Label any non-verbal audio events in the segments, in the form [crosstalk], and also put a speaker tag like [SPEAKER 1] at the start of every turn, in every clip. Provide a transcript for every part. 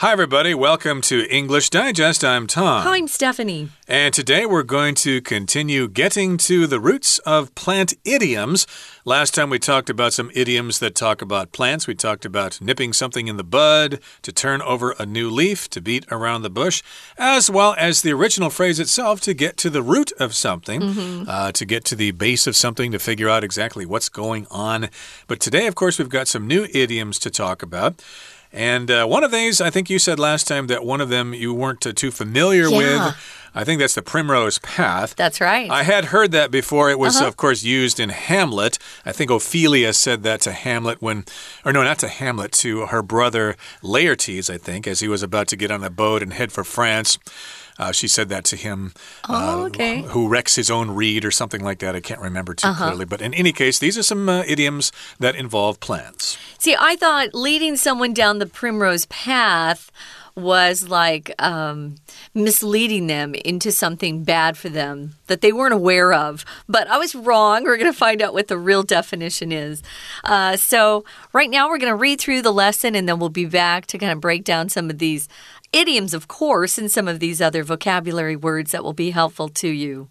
[SPEAKER 1] Hi, everybody. Welcome to English Digest. I'm Tom.
[SPEAKER 2] Hi, I'm Stephanie.
[SPEAKER 1] And today we're going to continue getting to the roots of plant idioms. Last time we talked about some idioms that talk about plants. We talked about nipping something in the bud, to turn over a new leaf, to beat around the bush, as well as the original phrase itself to get to the root of something,
[SPEAKER 2] mm -hmm.
[SPEAKER 1] uh, to get to the base of something, to figure out exactly what's going on. But today, of course, we've got some new idioms to talk about. And uh, one of these, I think you said last time that one of them you weren't uh, too familiar
[SPEAKER 2] yeah.
[SPEAKER 1] with. I think that's the primrose path.
[SPEAKER 2] That's right.
[SPEAKER 1] I had heard that before. It was,
[SPEAKER 2] uh -huh.
[SPEAKER 1] of course, used in Hamlet. I think Ophelia said that to Hamlet when, or no, not to Hamlet, to her brother Laertes, I think, as he was about to get on a boat and head for France. Uh, she said that to him.
[SPEAKER 2] Oh, uh, okay.
[SPEAKER 1] Who wrecks his own reed or something like that. I can't remember too
[SPEAKER 2] uh -huh.
[SPEAKER 1] clearly. But in any case, these are some uh, idioms that involve plants.
[SPEAKER 2] See, I thought leading someone down the primrose path was like um, misleading them into something bad for them that they weren't aware of. But I was wrong. We're going to find out what the real definition is. Uh, so, right now, we're going to read through the lesson and then we'll be back to kind of break down some of these idioms, of course, and some of these other vocabulary words that will be helpful to you.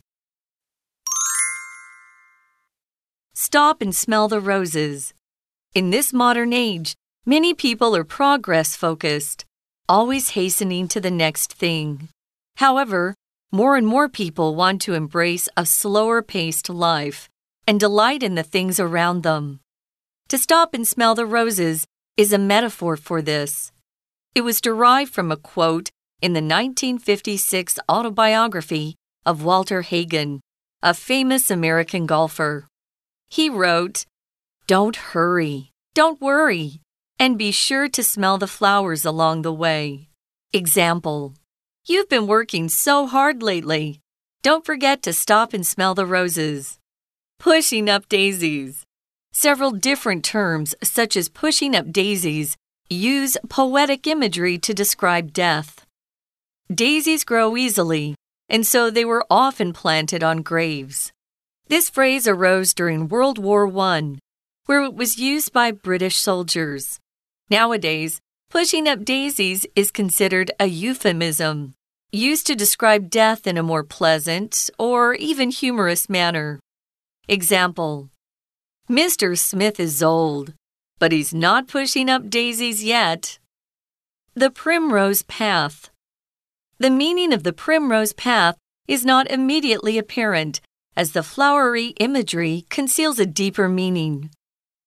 [SPEAKER 2] Stop and smell the roses. In this modern age, many people are progress focused, always hastening to the next thing. However, more and more people want to embrace a slower paced life and delight in the things around them. To stop and smell the roses is a metaphor for this. It was derived from a quote in the 1956 autobiography of Walter Hagen, a famous American golfer. He wrote, Don't hurry, don't worry, and be sure to smell the flowers along the way. Example You've been working so hard lately. Don't forget to stop and smell the roses. Pushing up daisies. Several different terms, such as pushing up daisies, use poetic imagery to describe death. Daisies grow easily, and so they were often planted on graves. This phrase arose during World War I, where it was used by British soldiers. Nowadays, pushing up daisies is considered a euphemism, used to describe death in a more pleasant or even humorous manner. Example Mr. Smith is old, but he's not pushing up daisies yet. The Primrose Path. The meaning of the Primrose Path is not immediately apparent, as the flowery imagery conceals a deeper meaning.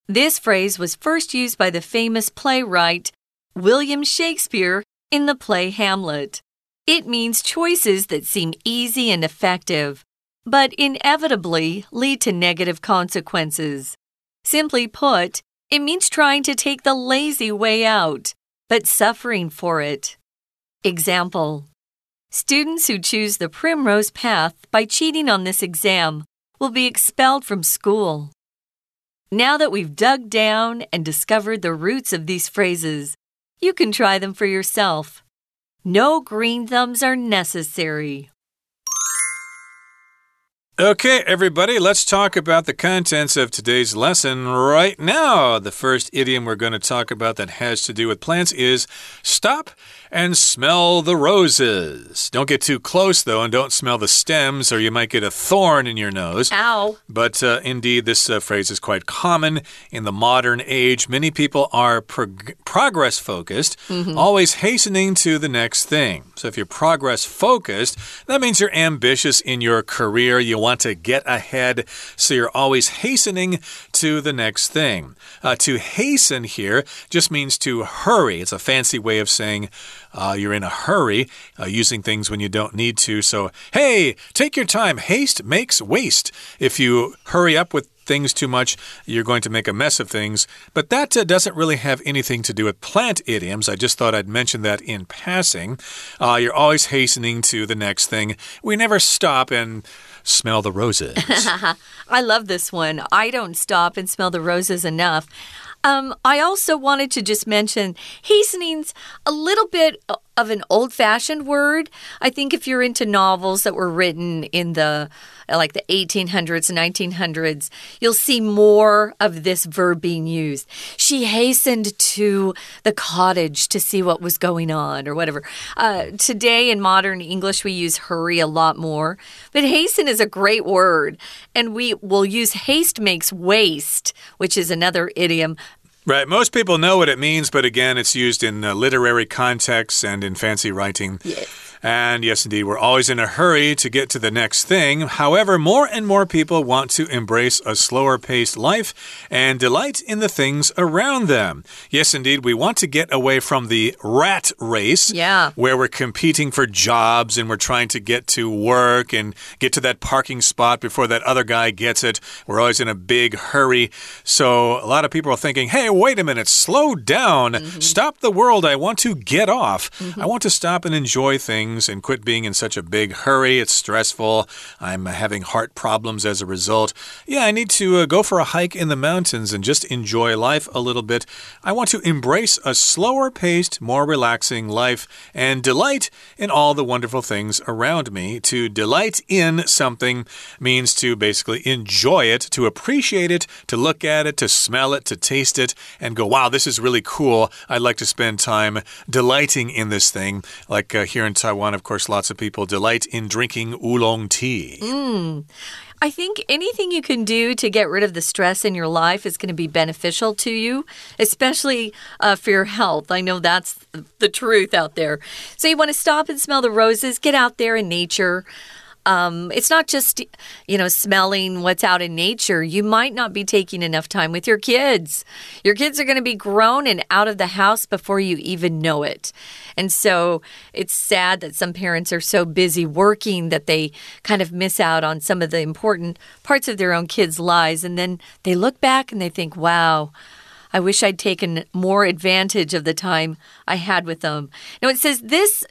[SPEAKER 2] This phrase was first used by the famous playwright William Shakespeare in the play Hamlet. It means choices that seem easy and effective, but inevitably lead to negative consequences. Simply put, it means trying to take the lazy way out, but suffering for it. Example Students who choose the primrose path by cheating on this exam will be expelled from school. Now that we've dug down and discovered the roots of these phrases, you can try them for yourself. No green thumbs are necessary.
[SPEAKER 1] Okay, everybody, let's talk about the contents of today's lesson right now. The first idiom we're going to talk about that has to do with plants is stop and smell the roses. Don't get too close, though, and don't smell the stems, or you might get a thorn in your nose.
[SPEAKER 2] Ow.
[SPEAKER 1] But uh, indeed, this uh, phrase is quite common in the modern age. Many people are prog progress focused, mm -hmm. always hastening to the next thing. So if you're progress focused, that means you're ambitious in your career. You want to get ahead, so you're always hastening to the next thing. Uh, to hasten here just means to hurry. It's a fancy way of saying, uh, you're in a hurry, uh, using things when you don't need to. So, hey, take your time. Haste makes waste. If you hurry up with things too much, you're going to make a mess of things. But that uh, doesn't really have anything to do with plant idioms. I just thought I'd mention that in passing. Uh, you're always hastening to the next thing. We never stop and smell the roses. [laughs]
[SPEAKER 2] I love this one. I don't stop and smell the roses enough. Um, I also wanted to just mention hastening's a little bit of an old fashioned word. I think if you're into novels that were written in the like the 1800s, 1900s, you'll see more of this verb being used. She hastened to the cottage to see what was going on, or whatever. Uh, today in modern English, we use hurry a lot more, but hasten is a great word, and we will use haste makes waste, which is another idiom.
[SPEAKER 1] Right. Most people know what it means, but again, it's used in uh, literary contexts and in fancy writing.
[SPEAKER 2] Yes.
[SPEAKER 1] And yes, indeed, we're always in a hurry to get to the next thing. However, more and more people want to embrace a slower paced life and delight in the things around them. Yes, indeed, we want to get away from the rat race.
[SPEAKER 2] Yeah.
[SPEAKER 1] Where we're competing for jobs and we're trying to get to work and get to that parking spot before that other guy gets it. We're always in a big hurry. So a lot of people are thinking, hey, wait a minute, slow down. Mm -hmm. Stop the world. I want to get off. Mm -hmm. I want to stop and enjoy things things and quit being in such a big hurry. It's stressful. I'm having heart problems as a result. Yeah, I need to uh, go for a hike in the mountains and just enjoy life a little bit. I want to embrace a slower paced, more relaxing life and delight in all the wonderful things around me. To delight in something means to basically enjoy it, to appreciate it, to look at it, to smell it, to taste it, and go, wow, this is really cool. I'd like to spend time delighting in this thing. Like uh, here in Taiwan. Taiwan, of course, lots of people delight in drinking oolong tea.
[SPEAKER 2] Mm. I think anything you can do to get rid of the stress in your life is going to be beneficial to you, especially uh, for your health. I know that's the truth out there. So you want to stop and smell the roses, get out there in nature. Um, it's not just, you know, smelling what's out in nature. You might not be taking enough time with your kids. Your kids are going to be grown and out of the house before you even know it. And so it's sad that some parents are so busy working that they kind of miss out on some of the important parts of their own kids' lives. And then they look back and they think, wow. I wish I'd taken more advantage of the time I had with them. Now, it says this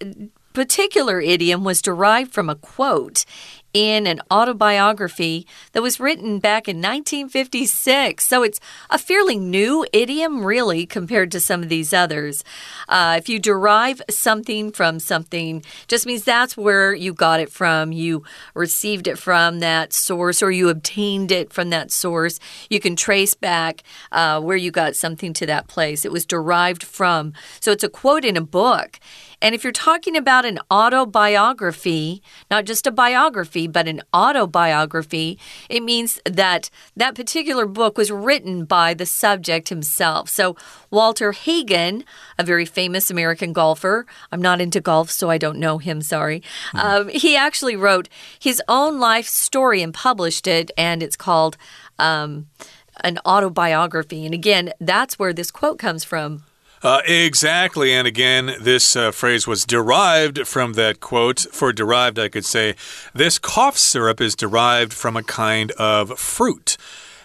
[SPEAKER 2] particular idiom was derived from a quote in an autobiography that was written back in 1956. So it's a fairly new idiom, really, compared to some of these others. Uh, if you derive something from something, just means that's where you got it from. You received it from that source or you obtained it from that source. You can trace back uh, where you got something to that place. It was derived from. So it's a quote in a book. And if you're talking about an autobiography, not just a biography, but an autobiography, it means that that particular book was written by the subject himself. So, Walter Hagen, a very famous American golfer, I'm not into golf, so I don't know him, sorry. Mm. Um, he actually wrote his own life story and published it, and it's called. Um, an autobiography. And again, that's where this quote comes from.
[SPEAKER 1] Uh, exactly. And again, this uh, phrase was derived from that quote. For derived, I could say, this cough syrup is derived from a kind of fruit.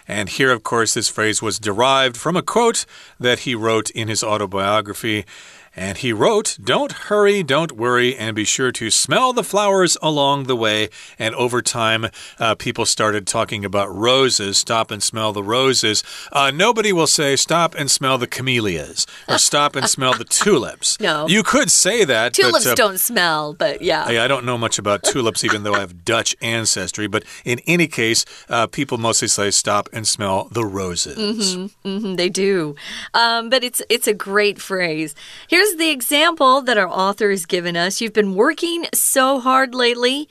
[SPEAKER 1] And here, of course, this phrase was derived from a quote that he wrote in his autobiography. And he wrote, Don't hurry, don't worry, and be sure to smell the flowers along the way. And over time, uh, people started talking about roses. Stop and smell the roses. Uh, nobody will say, Stop and smell the camellias or [laughs] stop and smell the tulips.
[SPEAKER 2] No.
[SPEAKER 1] You could say that.
[SPEAKER 2] Tulips
[SPEAKER 1] but, uh,
[SPEAKER 2] don't smell, but yeah.
[SPEAKER 1] I, I, don't know much about tulips, even though I have [laughs] Dutch ancestry. But in any case, uh, people mostly say, Stop and smell the roses.
[SPEAKER 2] Mm -hmm, mm -hmm, they do. Um, but it's, it's a great phrase. Here's Here's the example that our author has given us. You've been working so hard lately.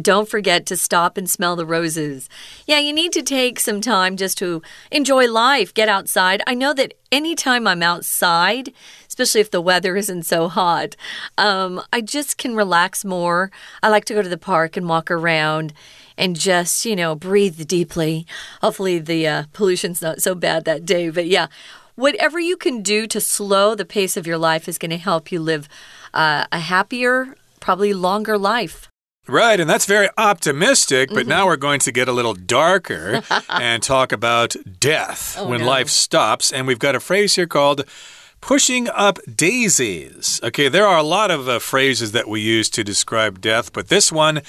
[SPEAKER 2] Don't forget to stop and smell the roses. Yeah, you need to take some time just to enjoy life, get outside. I know that anytime I'm outside, especially if the weather isn't so hot, um, I just can relax more. I like to go to the park and walk around and just, you know, breathe deeply. Hopefully, the uh, pollution's not so bad that day. But yeah, whatever you can do to slow the pace of your life is going to help you live uh, a happier, probably longer life.
[SPEAKER 1] Right, and that's very optimistic, but mm -hmm. now we're going to get a little darker [laughs] and talk about death
[SPEAKER 2] oh,
[SPEAKER 1] when
[SPEAKER 2] no.
[SPEAKER 1] life stops. And we've got a phrase here called pushing up daisies. Okay, there are a lot of uh, phrases that we use to describe death, but this one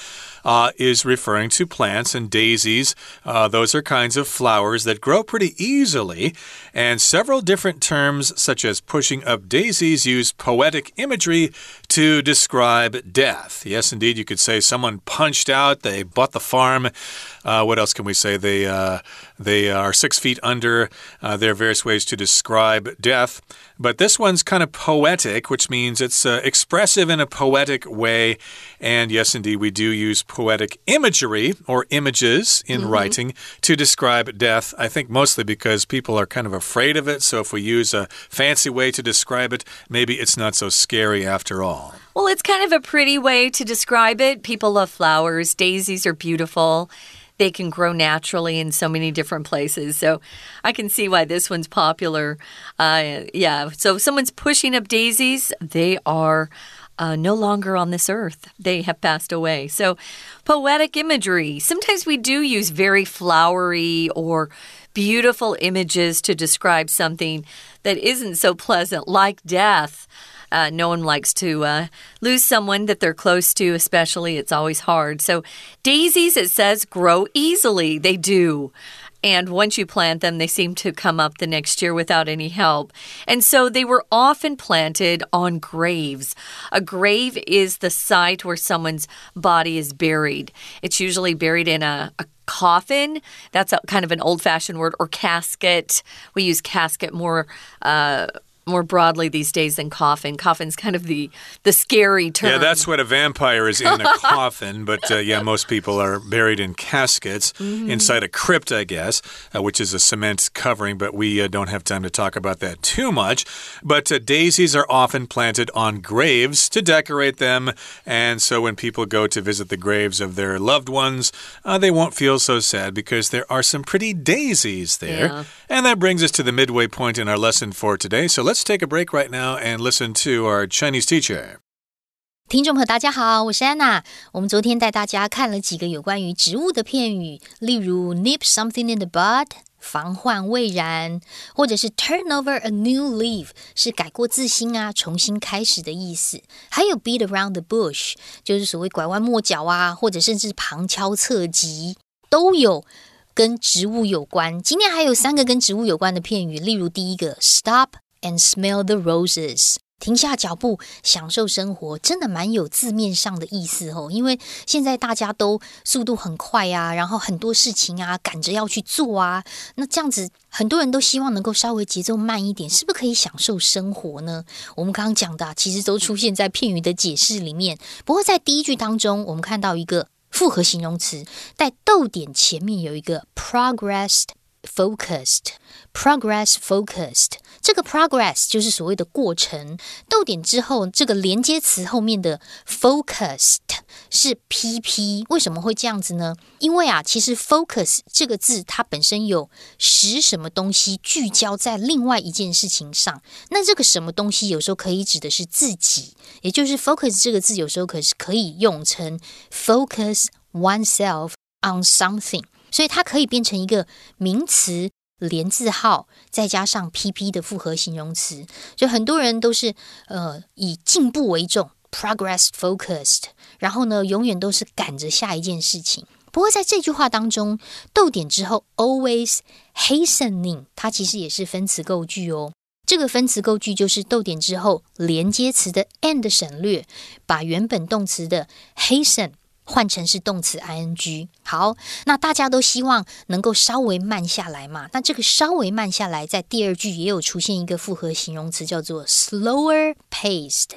[SPEAKER 1] uh, is referring to plants and daisies. Uh, those are kinds of flowers that grow pretty easily. And several different terms, such as pushing up daisies, use poetic imagery to describe death. Yes, indeed, you could say someone punched out, they bought the farm. Uh, what else can we say? They, uh, they are six feet under. Uh, there are various ways to describe death. But this one's kind of poetic, which means it's uh, expressive in a poetic way. And yes, indeed, we do use poetic imagery or images in mm -hmm. writing to describe death. I think mostly because people are kind of afraid of it. So if we use a fancy way to describe it, maybe it's not so scary after all.
[SPEAKER 2] Well, it's kind of a pretty way to describe it. People love flowers, daisies are beautiful they can grow naturally in so many different places. So I can see why this one's popular. Uh, yeah, so if someone's pushing up daisies, they are. Uh, no longer on this earth. They have passed away. So, poetic imagery. Sometimes we do use very flowery or beautiful images to describe something that isn't so pleasant, like death. Uh, no one likes to uh, lose someone that they're close to, especially. It's always hard. So, daisies, it says, grow easily. They do. And once you plant them, they seem to come up the next year without any help. And so they were often planted on graves. A grave is the site where someone's body is buried. It's usually buried in a, a coffin. That's a, kind of an old fashioned word, or casket. We use casket more. Uh, more broadly these days than coffin. Coffin's kind of the the scary term.
[SPEAKER 1] Yeah, that's what a vampire is in a [laughs] coffin. But uh, yeah, most people are buried in caskets mm -hmm. inside a crypt, I guess, uh, which is a cement covering. But we uh, don't have time to talk about that too much. But uh, daisies are often planted on graves to decorate them, and so when people go to visit the graves of their loved ones, uh, they won't feel so sad because there are some pretty daisies there. Yeah. And that brings us to the midway point in our lesson for today. So let's Let's take a break right now and listen to our Chinese teacher.
[SPEAKER 3] 听众朋友，大家好，我是安娜。我们昨天带大家看了几个有关于植物的片语，例如 nip something in the bud，防患未然，或者是 turn over a new leaf，是改过自新啊，重新开始的意思。还有 beat around the bush，就是所谓拐弯抹角啊，或者甚至旁敲侧击，都有跟植物有关。今天还有三个跟植物有关的片语，例如第一个 stop。 And smell the roses，停下脚步，享受生活，真的蛮有字面上的意思哦。因为现在大家都速度很快啊，然后很多事情啊赶着要去做啊，那这样子很多人都希望能够稍微节奏慢一点，是不是可以享受生活呢？我们刚刚讲的其实都出现在片语的解释里面。不过在第一句当中，我们看到一个复合形容词带逗点，前面有一个 progressed。Focused, progress focused，这个 progress 就是所谓的过程。逗点之后，这个连接词后面的 focused 是 pp，为什么会这样子呢？因为啊，其实 focus 这个字它本身有使什么东西聚焦在另外一件事情上。那这个什么东西有时候可以指的是自己，也就是 focus 这个字有时候可是可以用成 focus oneself on something。所以它可以变成一个名词连字号，再加上 pp 的复合形容词。就很多人都是呃以进步为重，progress focused，然后呢永远都是赶着下一件事情。不过在这句话当中，逗点之后 always hastening，它其实也是分词构句哦。这个分词构句就是逗点之后连接词的 and 省略，把原本动词的 hasten。换成是动词 ing，好，那大家都希望能够稍微慢下来嘛？那这个稍微慢下来，在第二句也有出现一个复合形容词，叫做 slower paced。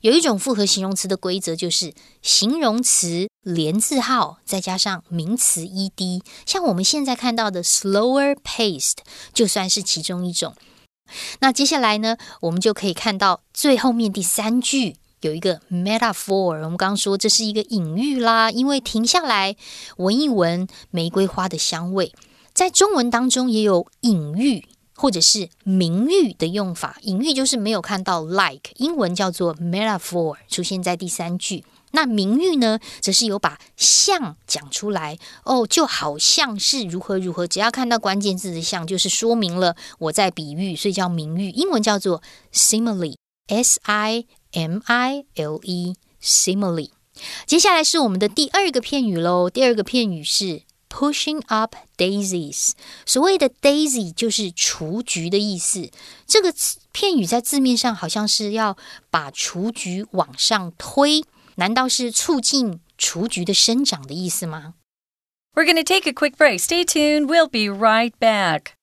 [SPEAKER 3] 有一种复合形容词的规则，就是形容词连字号再加上名词 ed，像我们现在看到的 slower paced，就算是其中一种。那接下来呢，我们就可以看到最后面第三句。有一个 metaphor，我们刚刚说这是一个隐喻啦，因为停下来闻一闻玫瑰花的香味，在中文当中也有隐喻或者是明喻的用法。隐喻就是没有看到 like，英文叫做 metaphor，出现在第三句。那名誉呢，则是有把像讲出来哦，就好像是如何如何。只要看到关键字的像，就是说明了我在比喻，所以叫名誉。英文叫做 simile，s i m i l e，simile。接下来是我们的第二个片语喽。第二个片语是 pushing up daisies。所谓的 daisy 就是雏菊的意思。这个片语在字面上好像是要把雏菊往上推。难道是促进雏菊的生长的意思吗？
[SPEAKER 2] We're going to take a quick break. Stay tuned. We'll be right back.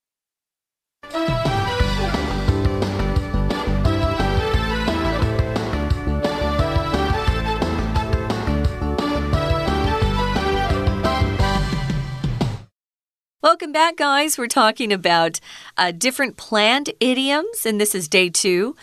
[SPEAKER 2] Welcome back, guys. We're talking about uh, different plant idioms, and this is day two.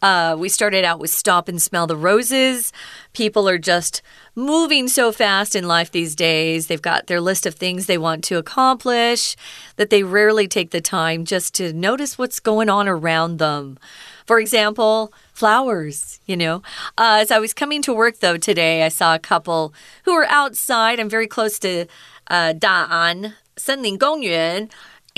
[SPEAKER 2] Uh, we started out with stop and smell the roses. People are just moving so fast in life these days. They've got their list of things they want to accomplish that they rarely take the time just to notice what's going on around them. For example, flowers, you know. Uh, as I was coming to work, though, today, I saw a couple who were outside. I'm very close to uh, Da'an, 森林公园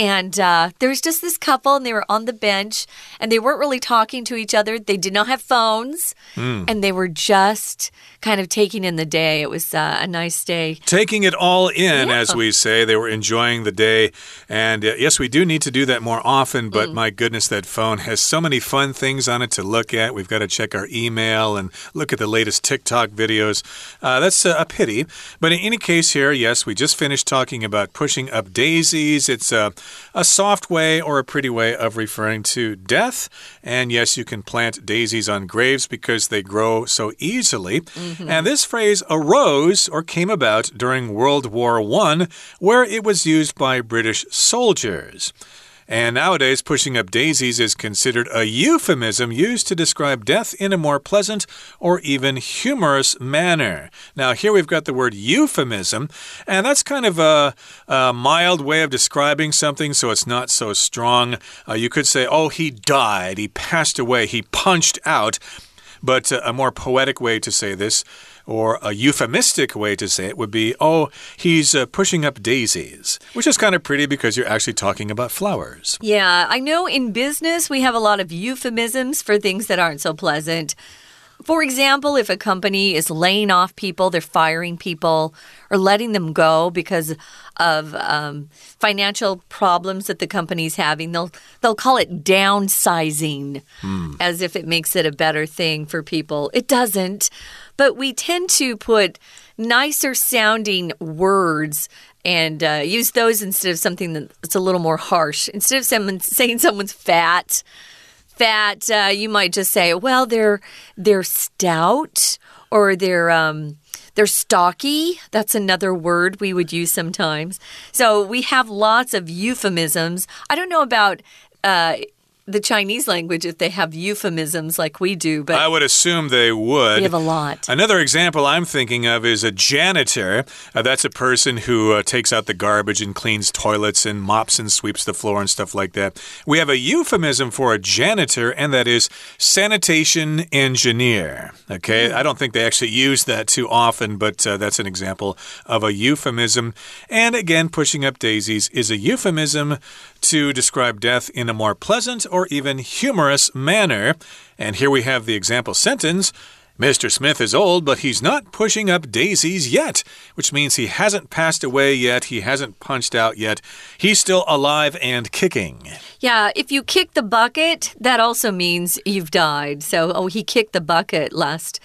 [SPEAKER 2] and uh, there was just this couple, and they were on the bench, and they weren't really talking to each other. They did not have phones, mm. and they were just kind of taking in the day. It was uh, a nice day.
[SPEAKER 1] Taking it all in, yeah. as we say. They were enjoying the day. And uh, yes, we do need to do that more often, but mm. my goodness, that phone has so many fun things on it to look at. We've got to check our email and look at the latest TikTok videos. Uh, that's a pity. But in any case, here, yes, we just finished talking about pushing up daisies. It's a a soft way or a pretty way of referring to death. And yes, you can plant daisies on graves because they grow so easily. Mm -hmm. And this phrase arose or came about during World War I, where it was used by British soldiers. And nowadays, pushing up daisies is considered a euphemism used to describe death in a more pleasant or even humorous manner. Now, here we've got the word euphemism, and that's kind of a, a mild way of describing something, so it's not so strong. Uh, you could say, oh, he died, he passed away, he punched out. But uh, a more poetic way to say this or a euphemistic way to say it would be, oh, he's uh, pushing up daisies, which is kind of pretty because you're actually talking about flowers.
[SPEAKER 2] Yeah, I know in business we have a lot of euphemisms for things that aren't so pleasant. For example, if a company is laying off people, they're firing people or letting them go because of um, financial problems that the company's having, they'll they'll call it downsizing, mm. as if it makes it a better thing for people. It doesn't but we tend to put nicer sounding words and uh, use those instead of something that's a little more harsh. Instead of someone [laughs] saying someone's fat, fat, uh, you might just say, well, they're they're stout or they're um, they're stocky. That's another word we would use sometimes. So we have lots of euphemisms. I don't know about. Uh, the Chinese language if they have euphemisms like we do, but
[SPEAKER 1] I would assume they would.
[SPEAKER 2] We have a lot.
[SPEAKER 1] Another example I'm thinking of is a janitor. Uh, that's a person who uh, takes out the garbage and cleans toilets and mops and sweeps the floor and stuff like that. We have a euphemism for a janitor, and that is sanitation engineer. Okay, mm. I don't think they actually use that too often, but uh, that's an example of a euphemism. And again, pushing up daisies is a euphemism to describe death in a more pleasant or even humorous manner. And here we have the example sentence. Mr. Smith is old, but he's not pushing up daisies yet, which means he hasn't passed away yet. He hasn't punched out yet. He's still alive and kicking.
[SPEAKER 2] Yeah, if you kick the bucket, that also means you've died. So, oh, he kicked the bucket last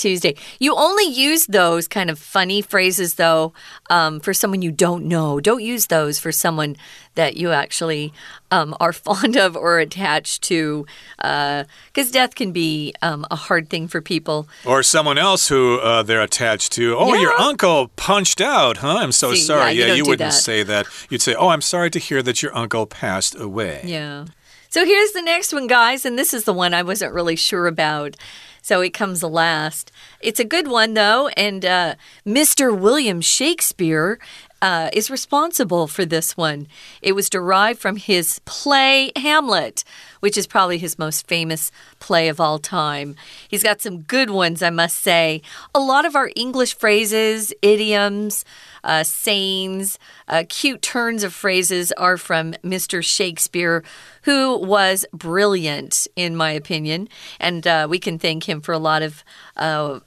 [SPEAKER 2] Tuesday. You only use those kind of funny phrases, though, um, for someone you don't know. Don't use those for someone that you actually um, are [laughs] fond of or attached to, because uh, death can be um, a hard thing for people.
[SPEAKER 1] Or someone else who uh, they're attached to. Oh, yeah. your uncle punched out, huh? I'm so See, sorry. Yeah, you, yeah, you wouldn't that. say that. You'd say, Oh, I'm sorry to hear that your uncle passed away.
[SPEAKER 2] Yeah. So here's the next one, guys, and this is the one I wasn't really sure about. So it comes last. It's a good one, though. And uh, Mr. William Shakespeare uh, is responsible for this one. It was derived from his play Hamlet, which is probably his most famous play of all time. He's got some good ones, I must say. A lot of our English phrases, idioms, uh, sayings, uh, cute turns of phrases are from Mr. Shakespeare, who was brilliant, in my opinion. And uh, we can thank him for a lot of uh,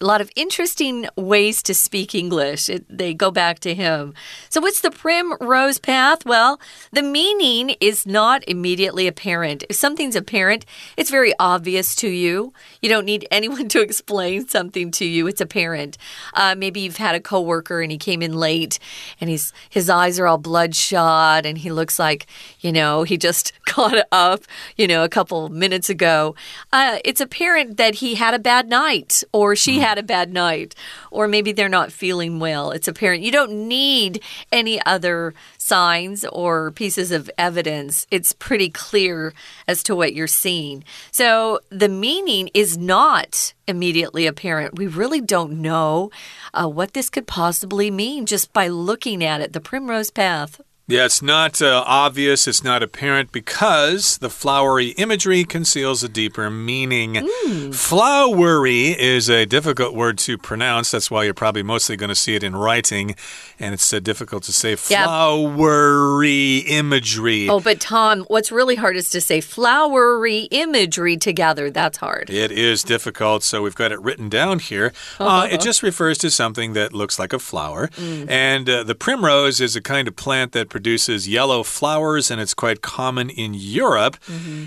[SPEAKER 2] a lot of interesting ways to speak English. It, they go back to him. So, what's the primrose path? Well, the meaning is not immediately apparent. If something's apparent, it's very obvious to you. You don't need [laughs] anyone to explain something to you. It's apparent. Uh, maybe you've had a coworker and he came in late, and he's his eyes are all bloodshot, and he looks like you know he just [laughs] got up, you know, a couple minutes ago. Uh, it's apparent that he had a bad night or she had a bad night, or maybe they're not feeling well. It's apparent. You don't need any other signs or pieces of evidence. It's pretty clear as to what you're seeing. So the meaning is not immediately apparent. We really don't know uh, what this could possibly mean just by looking at it. The primrose path.
[SPEAKER 1] Yeah, it's not uh, obvious, it's not apparent because the flowery imagery conceals a deeper meaning.
[SPEAKER 2] Mm.
[SPEAKER 1] Flowery is a difficult word to pronounce. That's why you're probably mostly going to see it in writing, and it's uh, difficult to say flowery imagery.
[SPEAKER 2] Oh, but Tom, what's really hard is to say flowery imagery together. That's hard.
[SPEAKER 1] It is difficult, so we've got it written down here. Uh, it just refers to something that looks like a flower,
[SPEAKER 2] Mm.
[SPEAKER 1] and uh, the primrose is a kind of plant that produces yellow flowers, and it's quite common in Europe.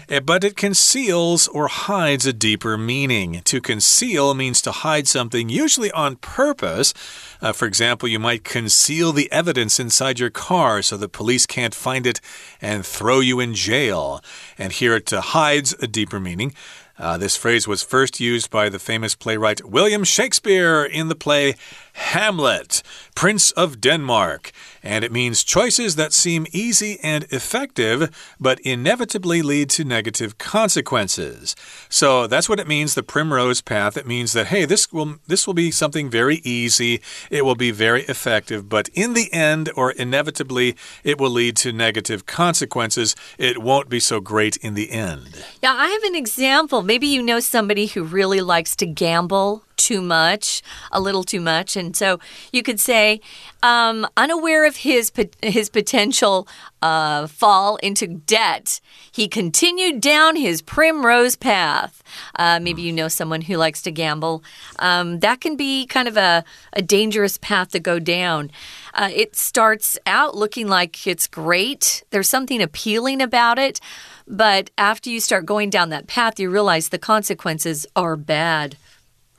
[SPEAKER 1] Eh, But it conceals or hides a deeper meaning. To conceal means to hide something, usually on purpose. Uh, for example, you might conceal the evidence inside your car so the police can't find it and throw you in jail. And here it uh, hides a deeper meaning. Uh, this phrase was first used by the famous playwright William Shakespeare in the play Hamlet, Prince of Denmark. And it means choices that seem easy and effective, but inevitably lead to negative consequences. So that's what it means, the primrose path. It means that, hey, this will, this will be something very easy, it will be very effective, but in the end, or inevitably, it will lead to negative consequences. It won't be so great in the end.
[SPEAKER 2] Yeah, I have an example. Maybe you know somebody who really likes to gamble too much, a little too much, and so you could say, um, unaware of his his potential uh, fall into debt, he continued down his primrose path. Uh, maybe you know someone who likes to gamble. Um, that can be kind of a, a dangerous path to go down. Uh, it starts out looking like it's great. There's something appealing about it. But after you start going down that path, you realize the consequences are bad.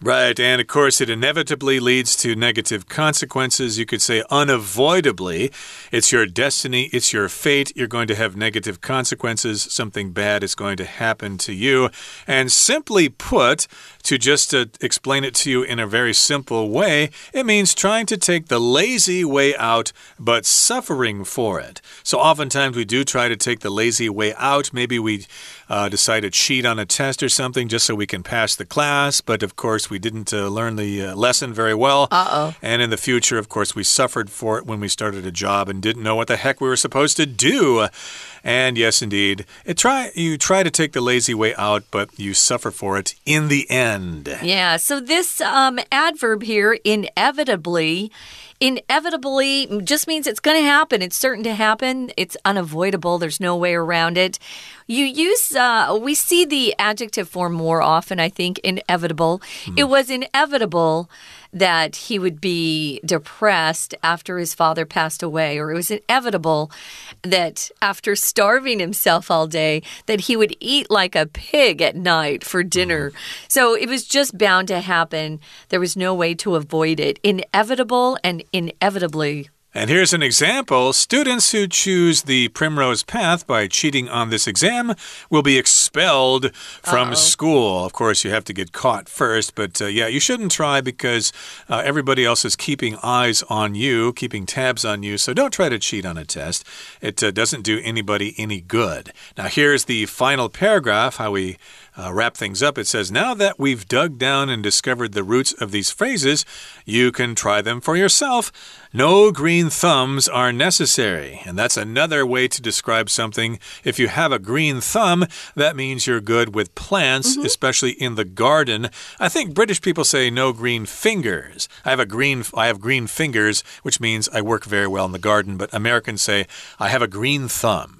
[SPEAKER 1] Right, and of course, it inevitably leads to negative consequences. You could say unavoidably. It's your destiny, it's your fate. You're going to have negative consequences. Something bad is going to happen to you. And simply put, to just uh, explain it to you in a very simple way, it means trying to take the lazy way out, but suffering for it. So oftentimes we do try to take the lazy way out. Maybe we uh, decide to cheat on a test or something just so we can pass the class, but of course we didn't uh, learn the uh, lesson very well.
[SPEAKER 2] Uh oh.
[SPEAKER 1] And in the future, of course, we suffered for it when we started a job and didn't know what the heck we were supposed to do. And yes, indeed, it try you try to take the lazy way out, but you suffer for it in the end.
[SPEAKER 2] Yeah, so this um, adverb here, inevitably, inevitably just means it's going to happen. It's certain to happen. It's unavoidable. There's no way around it. You use, uh, we see the adjective form more often, I think, inevitable. It was inevitable that he would be depressed after his father passed away, or it was inevitable that after starving himself all day, that he would eat like a pig at night for dinner. Mm-hmm. So it was just bound to happen. There was no way to avoid it. Inevitable and inevitably.
[SPEAKER 1] And here's an example. Students who choose the primrose path by cheating on this exam will be expelled from
[SPEAKER 2] Uh-oh.
[SPEAKER 1] school. Of course, you have to get caught first, but uh, yeah, you shouldn't try because uh, everybody else is keeping eyes on you, keeping tabs on you. So don't try to cheat on a test. It uh, doesn't do anybody any good. Now, here's the final paragraph, how we uh, wrap things up, it says, Now that we've dug down and discovered the roots of these phrases, you can try them for yourself. No green thumbs are necessary. And that's another way to describe something. If you have a green thumb, that means you're good with plants, mm -hmm. especially in the garden. I think British people say no green fingers. I have a green I have green fingers, which means I work very well in the garden, but Americans say I have a green thumb.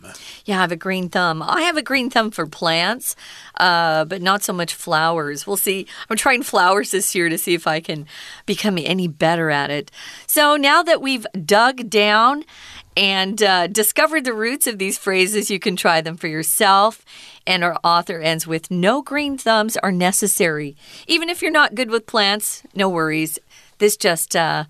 [SPEAKER 2] I have a green thumb. I have a green thumb for plants, uh, but not so much flowers. We'll see. I'm trying flowers this year to see if I can become any better at it. So now that we've dug down and uh, discovered the roots of these phrases, you can try them for yourself. And our author ends with No green thumbs are necessary. Even if you're not good with plants, no worries. This just uh,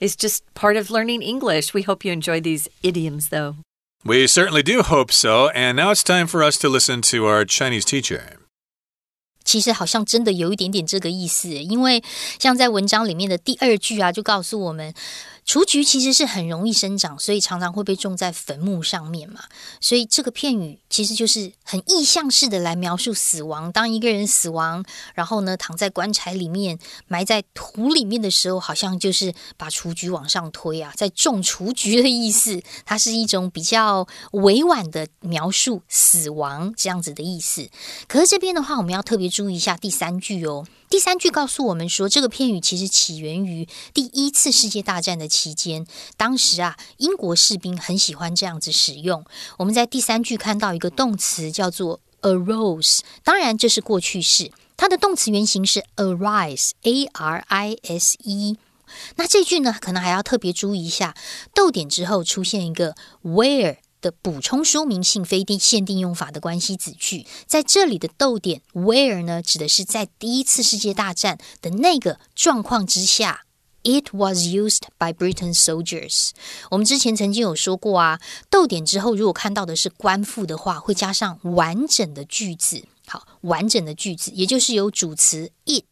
[SPEAKER 2] is just part of learning English. We hope you enjoy these idioms, though.
[SPEAKER 1] We certainly do hope so. And now it's time for us to listen to our Chinese teacher.
[SPEAKER 3] 其实好像真的有一点点这个意思，因为像在文章里面的第二句啊，就告诉我们。 雏菊其实是很容易生长，所以常常会被种在坟墓上面嘛。所以这个片语其实就是很意象式的来描述死亡。当一个人死亡，然后呢躺在棺材里面，埋在土里面的时候，好像就是把雏菊往上推啊，在种雏菊的意思。它是一种比较委婉的描述死亡这样子的意思。可是这边的话，我们要特别注意一下第三句哦。第三句告诉我们说，这个片语其实起源于第一次世界大战的期间。当时啊，英国士兵很喜欢这样子使用。我们在第三句看到一个动词叫做 arose，当然这是过去式，它的动词原型是 arise，a r i s e。那这句呢，可能还要特别注意一下，逗点之后出现一个 where。的补充说明性非定限定用法的关系子句，在这里的逗点 where 呢，指的是在第一次世界大战的那个状况之下，it was used by Britain soldiers。我们之前曾经有说过啊，逗点之后如果看到的是官复的话，会加上完整的句子。好，完整的句子，也就是有主词 it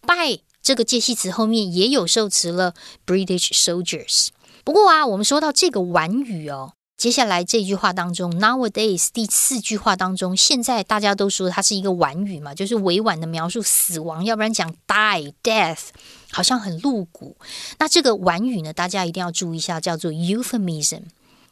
[SPEAKER 3] by 这个介系词后面也有受词了 British soldiers。不过啊，我们说到这个完语哦。接下来这句话当中，nowadays 第四句话当中，现在大家都说它是一个婉语嘛，就是委婉的描述死亡，要不然讲 die death，好像很露骨。那这个婉语呢，大家一定要注意一下，叫做 euphemism。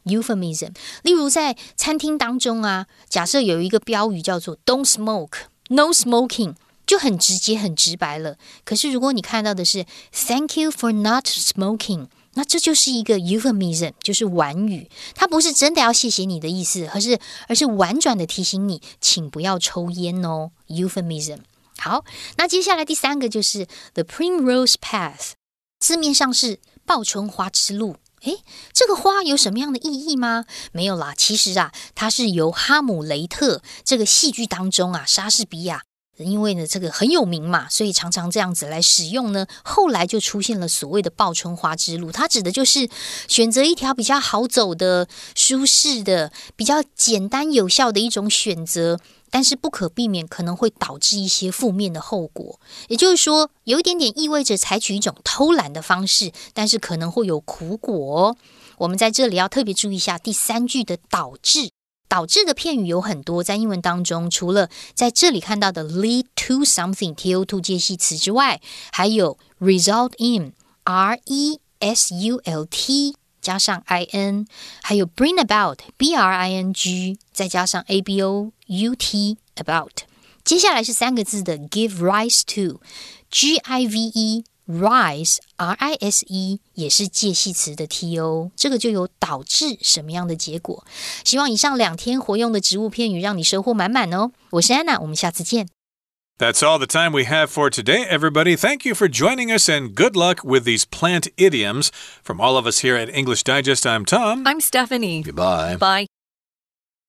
[SPEAKER 3] euphemism，例如在餐厅当中啊，假设有一个标语叫做 don't smoke，no smoking，就很直接很直白了。可是如果你看到的是 thank you for not smoking。那这就是一个 euphemism，就是婉语，它不是真的要谢谢你的意思，而是而是婉转的提醒你，请不要抽烟哦。euphemism。好，那接下来第三个就是 the primrose path，字面上是报春花之路。诶，这个花有什么样的意义吗？没有啦，其实啊，它是由哈姆雷特这个戏剧当中啊，莎士比亚。因为呢，这个很有名嘛，所以常常这样子来使用呢。后来就出现了所谓的“报春花之路”，它指的就是选择一条比较好走的、舒适的、比较简单有效的一种选择，但是不可避免可能会导致一些负面的后果。也就是说，有一点点意味着采取一种偷懒的方式，但是可能会有苦果。我们在这里要特别注意一下第三句的导致。导致的片语有很多，在英文当中，除了在这里看到的 lead to something T O to 介系词之外，还有 result in R E S U L T 加上 I N，还有 bring about B R I N G 再加上 A B O U T about。接下来是三个字的 give rise to G I V E。rise r i s e 也是介系词的 t o，这个就有导致什么样的结果？希望以上两天活用的植物片语让你收获满满哦！我是安娜，我们下次见。
[SPEAKER 1] That's all the time we have for today, everybody. Thank you for joining us and good luck with these plant idioms. From all of us here at English Digest, I'm Tom.
[SPEAKER 2] I'm Stephanie.
[SPEAKER 1] Goodbye.
[SPEAKER 2] Bye.